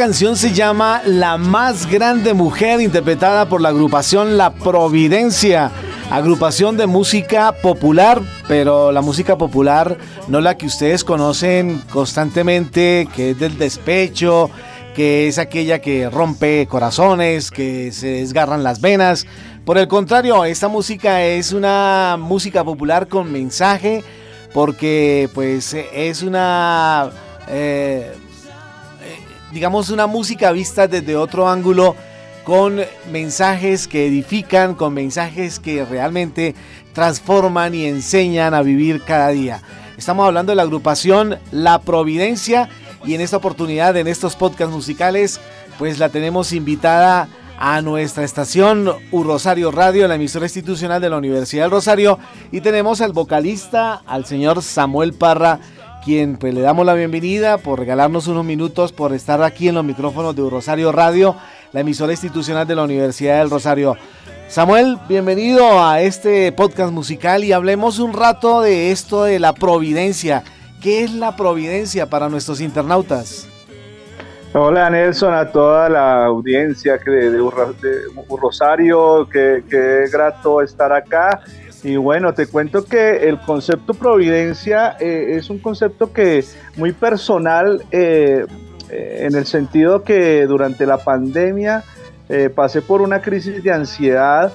canción se llama La más grande mujer, interpretada por la agrupación La Providencia, agrupación de música popular, pero la música popular no la que ustedes conocen constantemente, que es del despecho, que es aquella que rompe corazones, que se desgarran las venas. Por el contrario, esta música es una música popular con mensaje, porque pues es una... eh, digamos, una música vista desde otro ángulo, con mensajes que edifican, con mensajes que realmente transforman y enseñan a vivir cada día. Estamos hablando de la agrupación La Providencia y en esta oportunidad, en estos podcasts musicales, pues la tenemos invitada a nuestra estación U Rosario Radio, la emisora institucional de la Universidad del Rosario, y tenemos al vocalista, al señor Samuel Parra, quien pues le damos la bienvenida por regalarnos unos minutos, por estar aquí en los micrófonos de Rosario Radio, la emisora institucional de la Universidad del Rosario. Samuel, bienvenido a este podcast musical y hablemos un rato de esto de la providencia. ¿Qué es la providencia para nuestros internautas? Hola Nelson, a toda la audiencia de, de, Rosario, que grato estar acá. Y bueno, te cuento que el concepto providencia eh, es un concepto que muy personal eh, eh, en el sentido que durante la pandemia pasé por una crisis de ansiedad.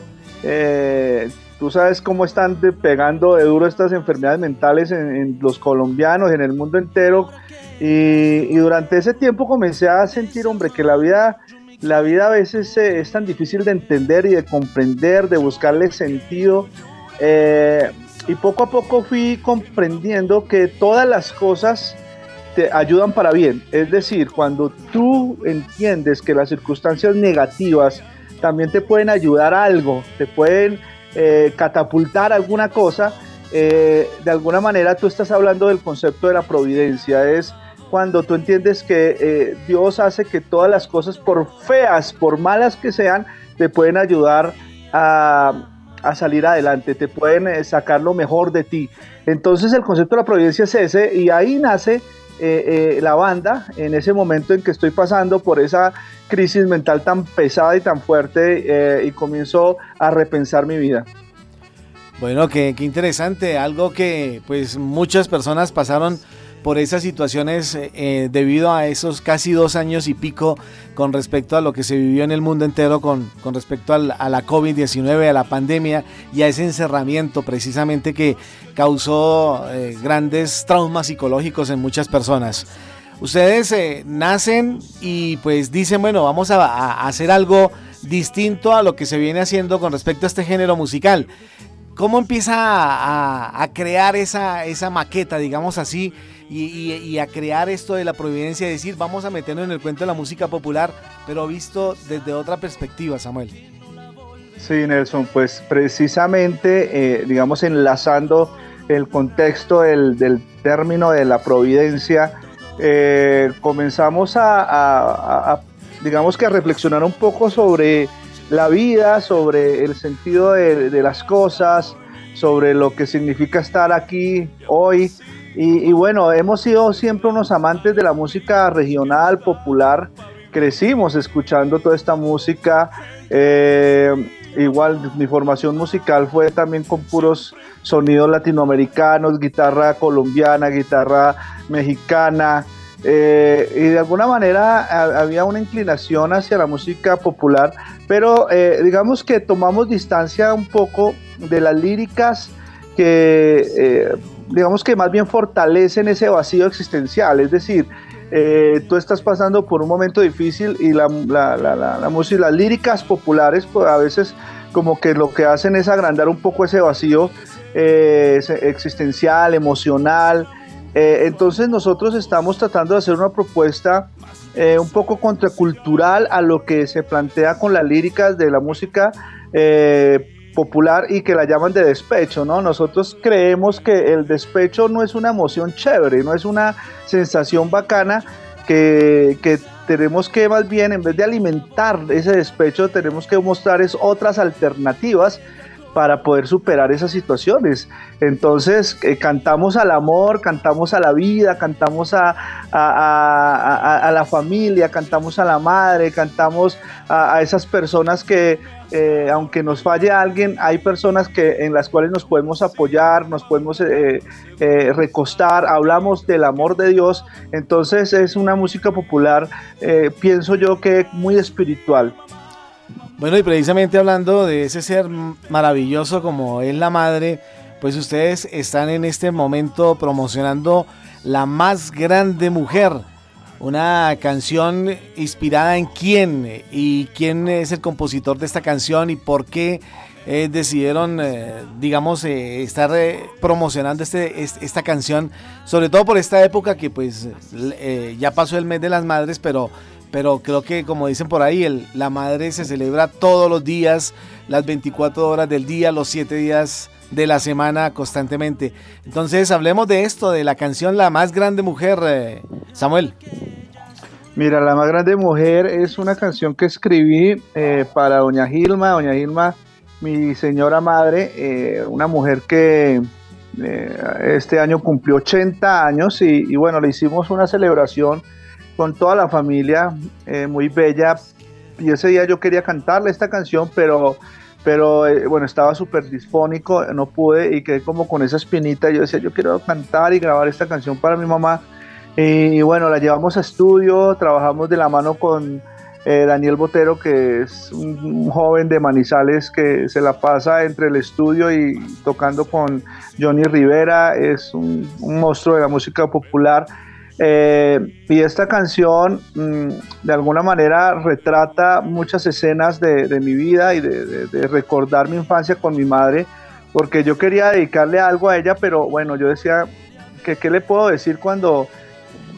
tú sabes cómo están pegando de duro estas enfermedades mentales en, los colombianos, en el mundo entero. Y, y durante ese tiempo comencé a sentir, hombre, que la vida, la vida a veces es tan difícil de entender y de comprender, de buscarle sentido. Eh, y poco a poco fui comprendiendo que todas las cosas te ayudan para bien. Es decir, cuando tú entiendes que las circunstancias negativas también te pueden ayudar a algo, te pueden eh, catapultar alguna cosa, eh, de alguna manera tú estás hablando del concepto de la providencia. Es cuando tú entiendes que Dios hace que todas las cosas, por feas, por malas que sean, te pueden ayudar a, a salir adelante, te pueden eh, sacar lo mejor de ti. Entonces el concepto de la providencia es ese y ahí nace eh, eh, la banda en ese momento en que estoy pasando por esa crisis mental tan pesada y tan fuerte y comienzo a repensar mi vida. Bueno, qué, qué interesante, algo que pues muchas personas pasaron por esas situaciones eh, debido a esos casi dos años y pico con respecto a lo que se vivió en el mundo entero con, con respecto al- a la COVID-19, a la pandemia y a ese encerramiento precisamente que causó eh, grandes traumas psicológicos en muchas personas. Ustedes eh, nacen y pues dicen, bueno, vamos a, hacer algo distinto a lo que se viene haciendo con respecto a este género musical. ¿Cómo empieza a, a- a crear esa, esa maqueta, digamos así, y, y- y a crear esto de la providencia, decir, vamos a meternos en el cuento de la música popular, pero visto desde otra perspectiva, Samuel? Sí, Nelson, pues precisamente, eh, digamos, enlazando el contexto del, término de la providencia, eh, comenzamos a, digamos que a reflexionar un poco sobre la vida, sobre el sentido de las cosas, sobre lo que significa estar aquí hoy. Y, bueno, hemos sido siempre unos amantes de la música regional, popular. Crecimos escuchando toda esta música. eh, igual mi formación musical fue también con puros sonidos latinoamericanos, guitarra colombiana, guitarra mexicana. eh, y de alguna manera había una inclinación hacia la música popular, pero eh, digamos que tomamos distancia un poco de las líricas que digamos que más bien fortalecen ese vacío existencial, es decir, eh, tú estás pasando por un momento difícil y la, la, música, las líricas populares, pues a veces como que lo que hacen es agrandar un poco ese vacío eh, existencial, emocional. Eh, entonces nosotros estamos tratando de hacer una propuesta un poco contracultural a lo que se plantea con las líricas de la música popular y que la llaman de despecho, ¿no? Nosotros creemos que el despecho no es una emoción chévere, no es una sensación bacana que, que tenemos que más bien, en vez de alimentar ese despecho, tenemos que mostrar otras alternativas para poder superar esas situaciones. Entonces, eh, cantamos al amor, cantamos a la vida, cantamos a, a, la familia, cantamos a la madre, cantamos a, esas personas que, eh, aunque nos falle alguien, hay personas que, en las cuales nos podemos apoyar, nos podemos eh, recostar, hablamos del amor de Dios. Entonces, es una música popular, pienso yo que muy espiritual. Bueno, y precisamente hablando de ese ser maravilloso como es la madre, pues ustedes están en este momento promocionando La más grande mujer, una canción inspirada en quién y quién es el compositor de esta canción y por qué eh, decidieron, eh, digamos, eh, estar promocionando este, esta canción, sobre todo por esta época que pues ya pasó el mes de las madres, pero pero creo que como dicen por ahí, el, la madre se celebra todos los días, las 24 horas del día, los 7 días de la semana constantemente. Entonces hablemos de esto, de la canción La más grande mujer, eh, Samuel. Mira, La más grande mujer es una canción que escribí eh, para Doña Gilma, Doña Gilma, mi señora madre, eh, una mujer que este año cumplió 80 años y, y bueno, le hicimos una celebración con toda la familia, eh, muy bella. Y ese día yo quería cantarle esta canción, pero, pero eh, bueno, estaba súper disfónico, no pude y quedé como con esa espinita. Yo decía, yo quiero cantar y grabar esta canción para mi mamá. Y, bueno, la llevamos a estudio, trabajamos de la mano con eh, Daniel Botero, que es un, joven de Manizales que se la pasa entre el estudio y tocando con Johnny Rivera, es un, un monstruo de la música popular. Eh, y esta canción mm, de alguna manera retrata muchas escenas de, mi vida y de, recordar mi infancia con mi madre, porque yo quería dedicarle algo a ella, pero bueno, yo decía, que, ¿qué le puedo decir cuando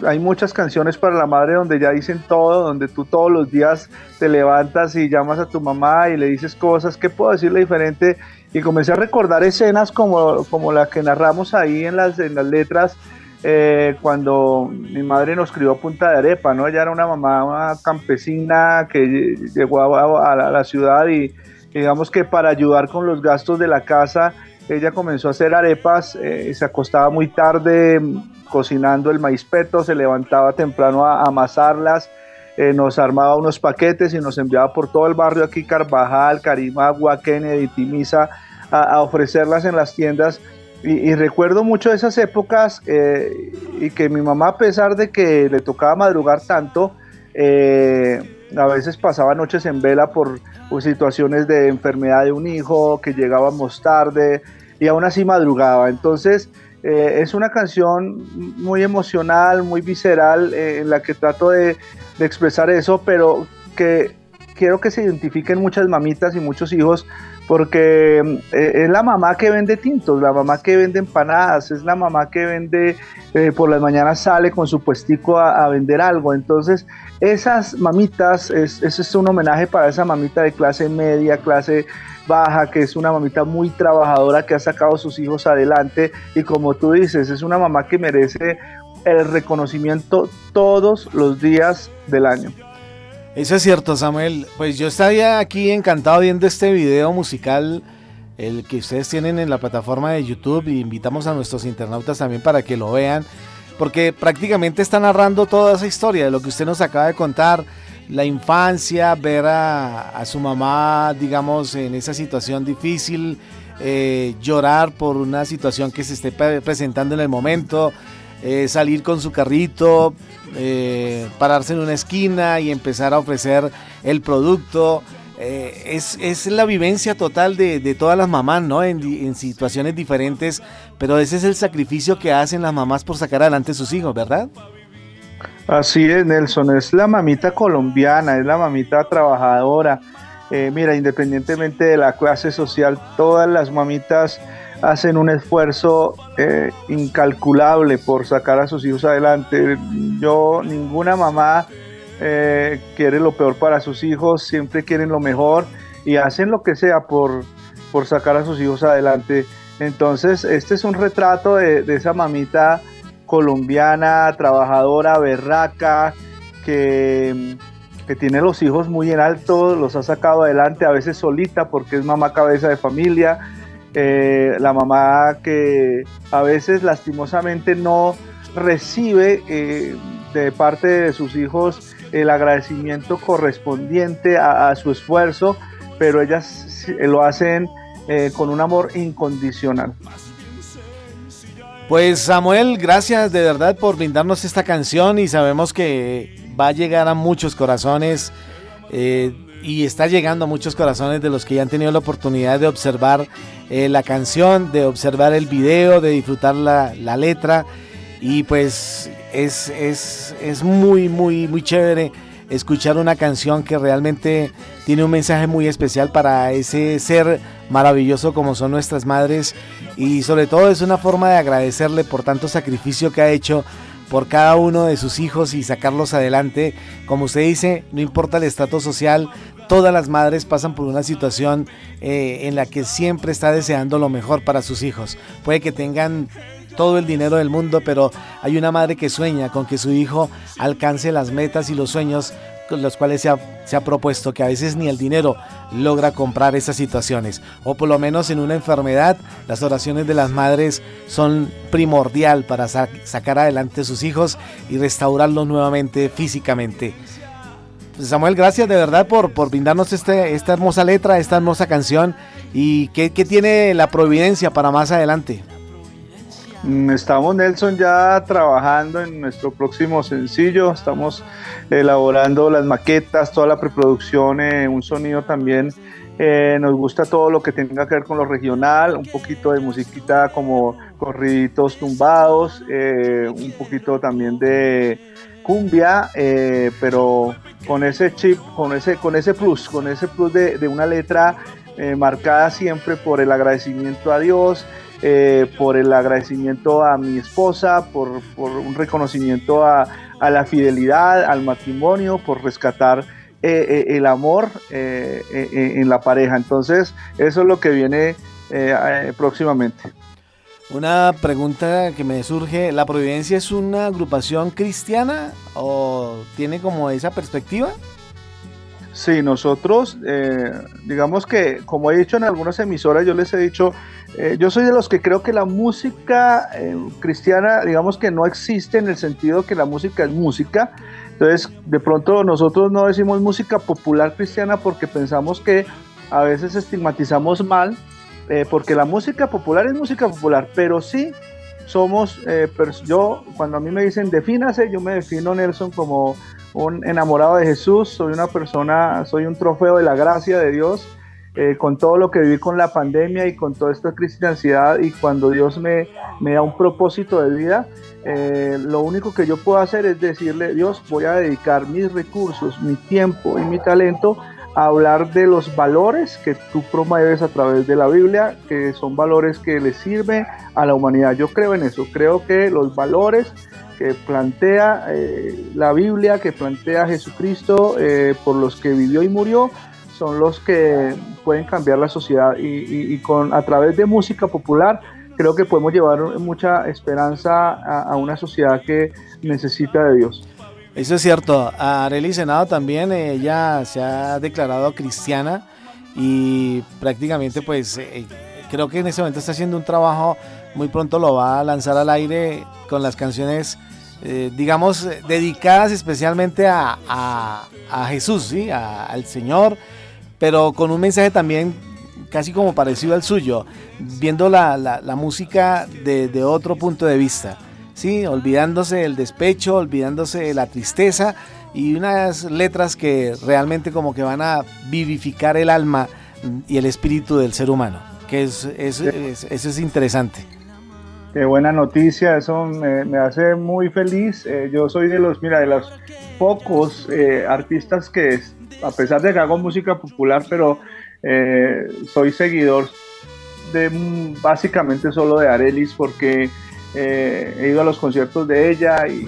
hay muchas canciones para la madre donde ya dicen todo, donde tú todos los días te levantas y llamas a tu mamá y le dices cosas, ¿qué puedo decirle diferente? Y comencé a recordar escenas como, como la que narramos ahí en las, en las letras eh, cuando mi madre nos crió a punta de arepa, ¿no? Ella era una mamá campesina que llegó a, la, ciudad y digamos que para ayudar con los gastos de la casa, ella comenzó a hacer arepas, eh, se acostaba muy tarde cocinando el maíz peto, se levantaba temprano a, amasarlas, eh, nos armaba unos paquetes y nos enviaba por todo el barrio aquí, Carvajal, Carimagua, Kennedy, Timisa, a ofrecerlas en las tiendas y, recuerdo mucho esas épocas eh, y que mi mamá, a pesar de que le tocaba madrugar tanto, eh, a veces pasaba noches en vela por, situaciones de enfermedad de un hijo, que llegábamos tarde y aún así madrugaba. Entonces, eh, es una canción muy emocional, muy visceral, en la que trato de expresar eso, pero que quiero que se identifiquen muchas mamitas y muchos hijos porque eh, es la mamá que vende tintos, la mamá que vende empanadas, es la mamá que vende, eh, por las mañanas sale con su puestico a, vender algo. Entonces, esas mamitas, es, es un homenaje para esa mamita de clase media, clase baja, que es una mamita muy trabajadora que ha sacado a sus hijos adelante y como tú dices, es una mamá que merece el reconocimiento todos los días del año. Eso es cierto, Samuel. Pues yo estaría aquí encantado viendo este video musical, el que ustedes tienen en la plataforma de YouTube, y invitamos a nuestros internautas también para que lo vean, porque prácticamente está narrando toda esa historia de lo que usted nos acaba de contar, la infancia, ver a, su mamá, digamos, en esa situación difícil, eh, llorar por una situación que se esté presentando en el momento, eh, salir con su carrito, eh, pararse en una esquina y empezar a ofrecer el producto. eh, es, es, la vivencia total de, de todas las mamás, ¿no? En, situaciones diferentes, pero ese es el sacrificio que hacen las mamás por sacar adelante a sus hijos, ¿verdad? Así es, Nelson, es la mamita colombiana, es la mamita trabajadora. Mira, independientemente de la clase social, todas las mamitas hacen un esfuerzo eh, incalculable por sacar a sus hijos adelante. Yo, ninguna mamá eh, quiere lo peor para sus hijos, siempre quieren lo mejor y hacen lo que sea por, por sacar a sus hijos adelante. Entonces, este es un retrato de, esa mamita colombiana, trabajadora, berraca, que, que, tiene los hijos muy en alto, los ha sacado adelante, a veces solita porque es mamá cabeza de familia, eh, la mamá que a veces lastimosamente no recibe eh, de parte de sus hijos el agradecimiento correspondiente a, su esfuerzo, pero ellas lo hacen eh, con un amor incondicional. Pues Samuel, gracias de verdad por brindarnos esta canción y sabemos que va a llegar a muchos corazones eh, y está llegando a muchos corazones de los que ya han tenido la oportunidad de observar eh, la canción, de observar el video, de disfrutar la, la letra. Y pues es, es, es muy, muy, muy chévere escuchar una canción que realmente tiene un mensaje muy especial para ese ser maravilloso como son nuestras madres. Y sobre todo es una forma de agradecerle por tanto sacrificio que ha hecho por cada uno de sus hijos y sacarlos adelante. Como usted dice, no importa el estatus social, todas las madres pasan por una situación eh, en la que siempre está deseando lo mejor para sus hijos. Puede que tengan todo el dinero del mundo, pero hay una madre que sueña con que su hijo alcance las metas y los sueños los cuales se ha, propuesto que a veces ni el dinero logra comprar esas situaciones. O por lo menos en una enfermedad, las oraciones de las madres son primordial para sacar adelante a sus hijos y restaurarlos nuevamente físicamente. Samuel, gracias de verdad por, por brindarnos este, esta hermosa letra, esta hermosa canción. ¿Y qué, qué tiene la providencia para más adelante? Mm, estamos, Nelson, ya trabajando en nuestro próximo sencillo. Estamos elaborando las maquetas, toda la preproducción, eh, un sonido también. Eh, nos gusta todo lo que tenga que ver con lo regional, un poquito de musiquita como corriditos tumbados, eh, un poquito también de cumbia, pero con ese chip, con ese, con ese plus, con ese plus de, de una letra marcada siempre por el agradecimiento a Dios, eh, por el agradecimiento a mi esposa, por, un reconocimiento a, la fidelidad, al matrimonio, por rescatar eh, eh, el amor en la pareja. Entonces, eso es lo que viene próximamente. Una pregunta que me surge, ¿la Providencia es una agrupación cristiana o tiene como esa perspectiva? Sí, nosotros, digamos que, como he dicho en algunas emisoras, yo les he dicho, eh, yo soy de los que creo que la música eh, cristiana, digamos que no existe en el sentido que la música es música. Entonces, de pronto nosotros no decimos música popular cristiana porque pensamos que a veces estigmatizamos mal, eh, porque la música popular es música popular, pero sí somos, yo cuando a mí me dicen defínase, yo me defino Nelson como un enamorado de Jesús, soy una persona, soy un trofeo de la gracia de Dios eh, con todo lo que viví con la pandemia y con toda esta crisis de ansiedad y cuando Dios me, me da un propósito de vida, eh, lo único que yo puedo hacer es decirle, Dios, voy a dedicar mis recursos, mi tiempo y mi talento hablar de los valores que tú promueves a través de la Biblia, que son valores que le sirven a la humanidad. Yo creo en eso, creo que los valores que plantea eh, la Biblia, que plantea Jesucristo, por los que vivió y murió, son los que pueden cambiar la sociedad y, con a través de música popular creo que podemos llevar mucha esperanza a, una sociedad que necesita de Dios. Eso es cierto. Arely Senado también, ella se ha declarado cristiana y prácticamente pues eh, creo que en ese momento está haciendo un trabajo, muy pronto lo va a lanzar al aire con las canciones, eh, digamos, dedicadas especialmente a, Jesús, ¿sí? al Señor pero con un mensaje también casi como parecido al suyo, viendo la, la, música de, otro punto de vista, ¿sí? olvidándose del despecho, olvidándose de la tristeza, y unas letras que realmente como que van a vivificar el alma y el espíritu del ser humano, que es, eso es interesante. Qué buena noticia, eso me, hace muy feliz. Eh, yo soy de los, mira, de los pocos eh, artistas que, a pesar de que hago música popular, pero eh, soy seguidor de básicamente solo de Arelis porque he ido a los conciertos de ella y,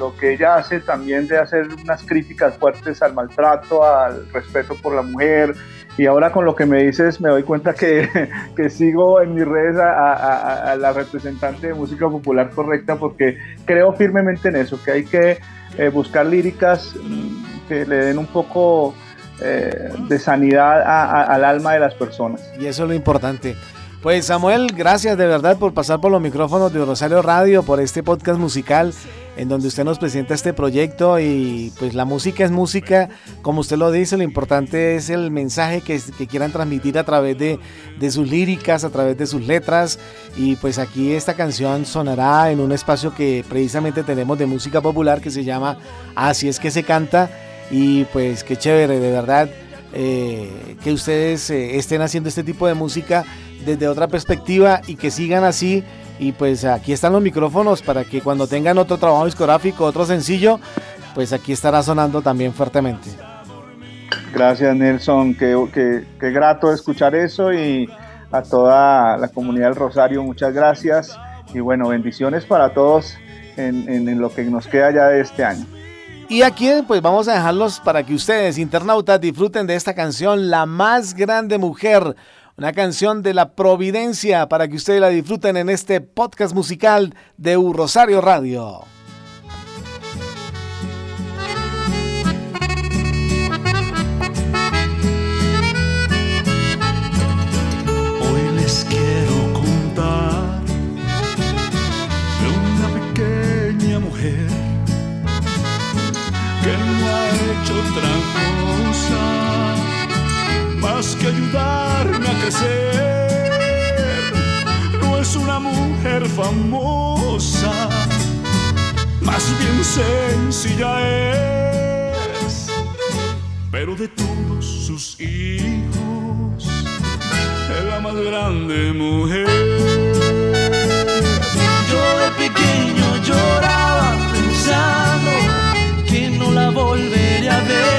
lo que ella hace también de hacer unas críticas fuertes al maltrato, al respeto por la mujer. Y ahora con lo que me dices me doy cuenta que, que sigo en mis redes a, la representante de música popular correcta porque creo firmemente en eso, que hay que eh, buscar líricas mm, que le den un poco eh, de sanidad al alma de las personas. Y eso es lo importante. Pues Samuel, gracias de verdad por pasar por los micrófonos de Rosario Radio, por este podcast musical en donde usted nos presenta este proyecto y pues la música es música, como usted lo dice, lo importante es el mensaje que, quieran transmitir a través de, sus líricas, a través de sus letras. Y pues aquí esta canción sonará en un espacio que precisamente tenemos de música popular que se llama Así es que se canta. Y pues qué chévere, de verdad. Eh, que ustedes eh, estén haciendo este tipo de música desde otra perspectiva y que sigan así y pues aquí están los micrófonos para que cuando tengan otro trabajo discográfico, otro sencillo, pues aquí estará sonando también fuertemente. Gracias Nelson, qué, qué, grato escuchar eso y a toda la comunidad del Rosario, muchas gracias y bueno, bendiciones para todos en, en, lo que nos queda ya de este año. Y aquí pues vamos a dejarlos para que ustedes, internautas, disfruten de esta canción, La más grande mujer una canción de la Providencia para que ustedes la disfruten en este podcast musical de U Rosario Radio. Grande mujer. Yo de pequeño lloraba pensando que no la volvería a ver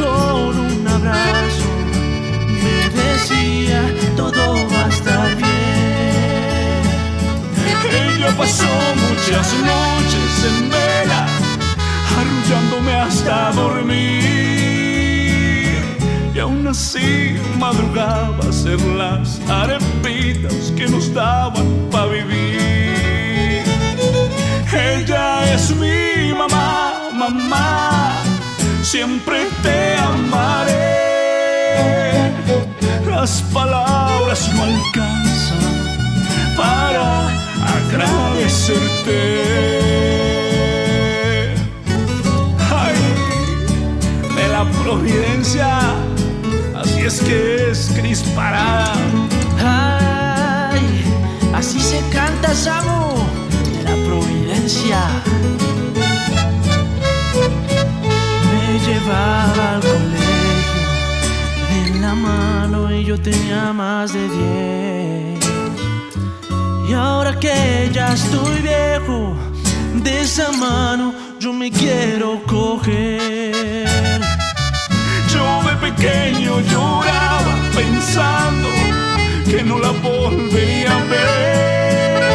con un abrazo me decía todo va a estar bien. Ella pasó muchas noches en vela, arrullándome hasta dormir. Y aún así madrugaba a hacer las arepitas que nos daban para vivir. Ella es mi mamá, mamá siempre te amaré. Las palabras no alcanzan para agradecerte. Ay, de la providencia, es que es crisparada. Ay, así se canta, Samu, de la providencia. llevaba al colegio de la mano y yo tenía más de diez. Y ahora que ya estoy viejo, de esa mano yo me quiero coger. Pequeño lloraba pensando que no la volvería a ver.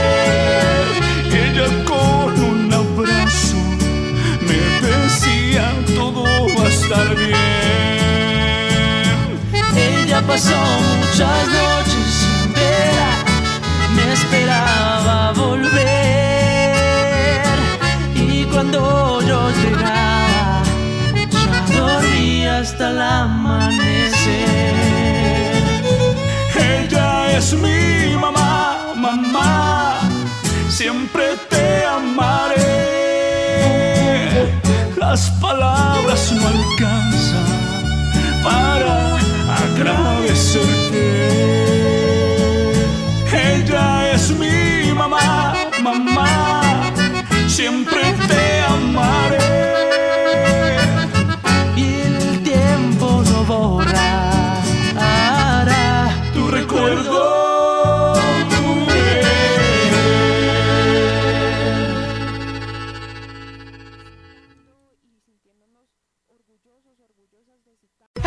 Ella con un abrazo me decía todo estar bien. Ella pasó muchas noches en vela, me esperaba volver. Y cuando yo llegaba, ya dormía hasta el amanecer. Ella es mi mamá, mamá, siempre te amaré. Las palabras no alcanzan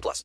18 plus.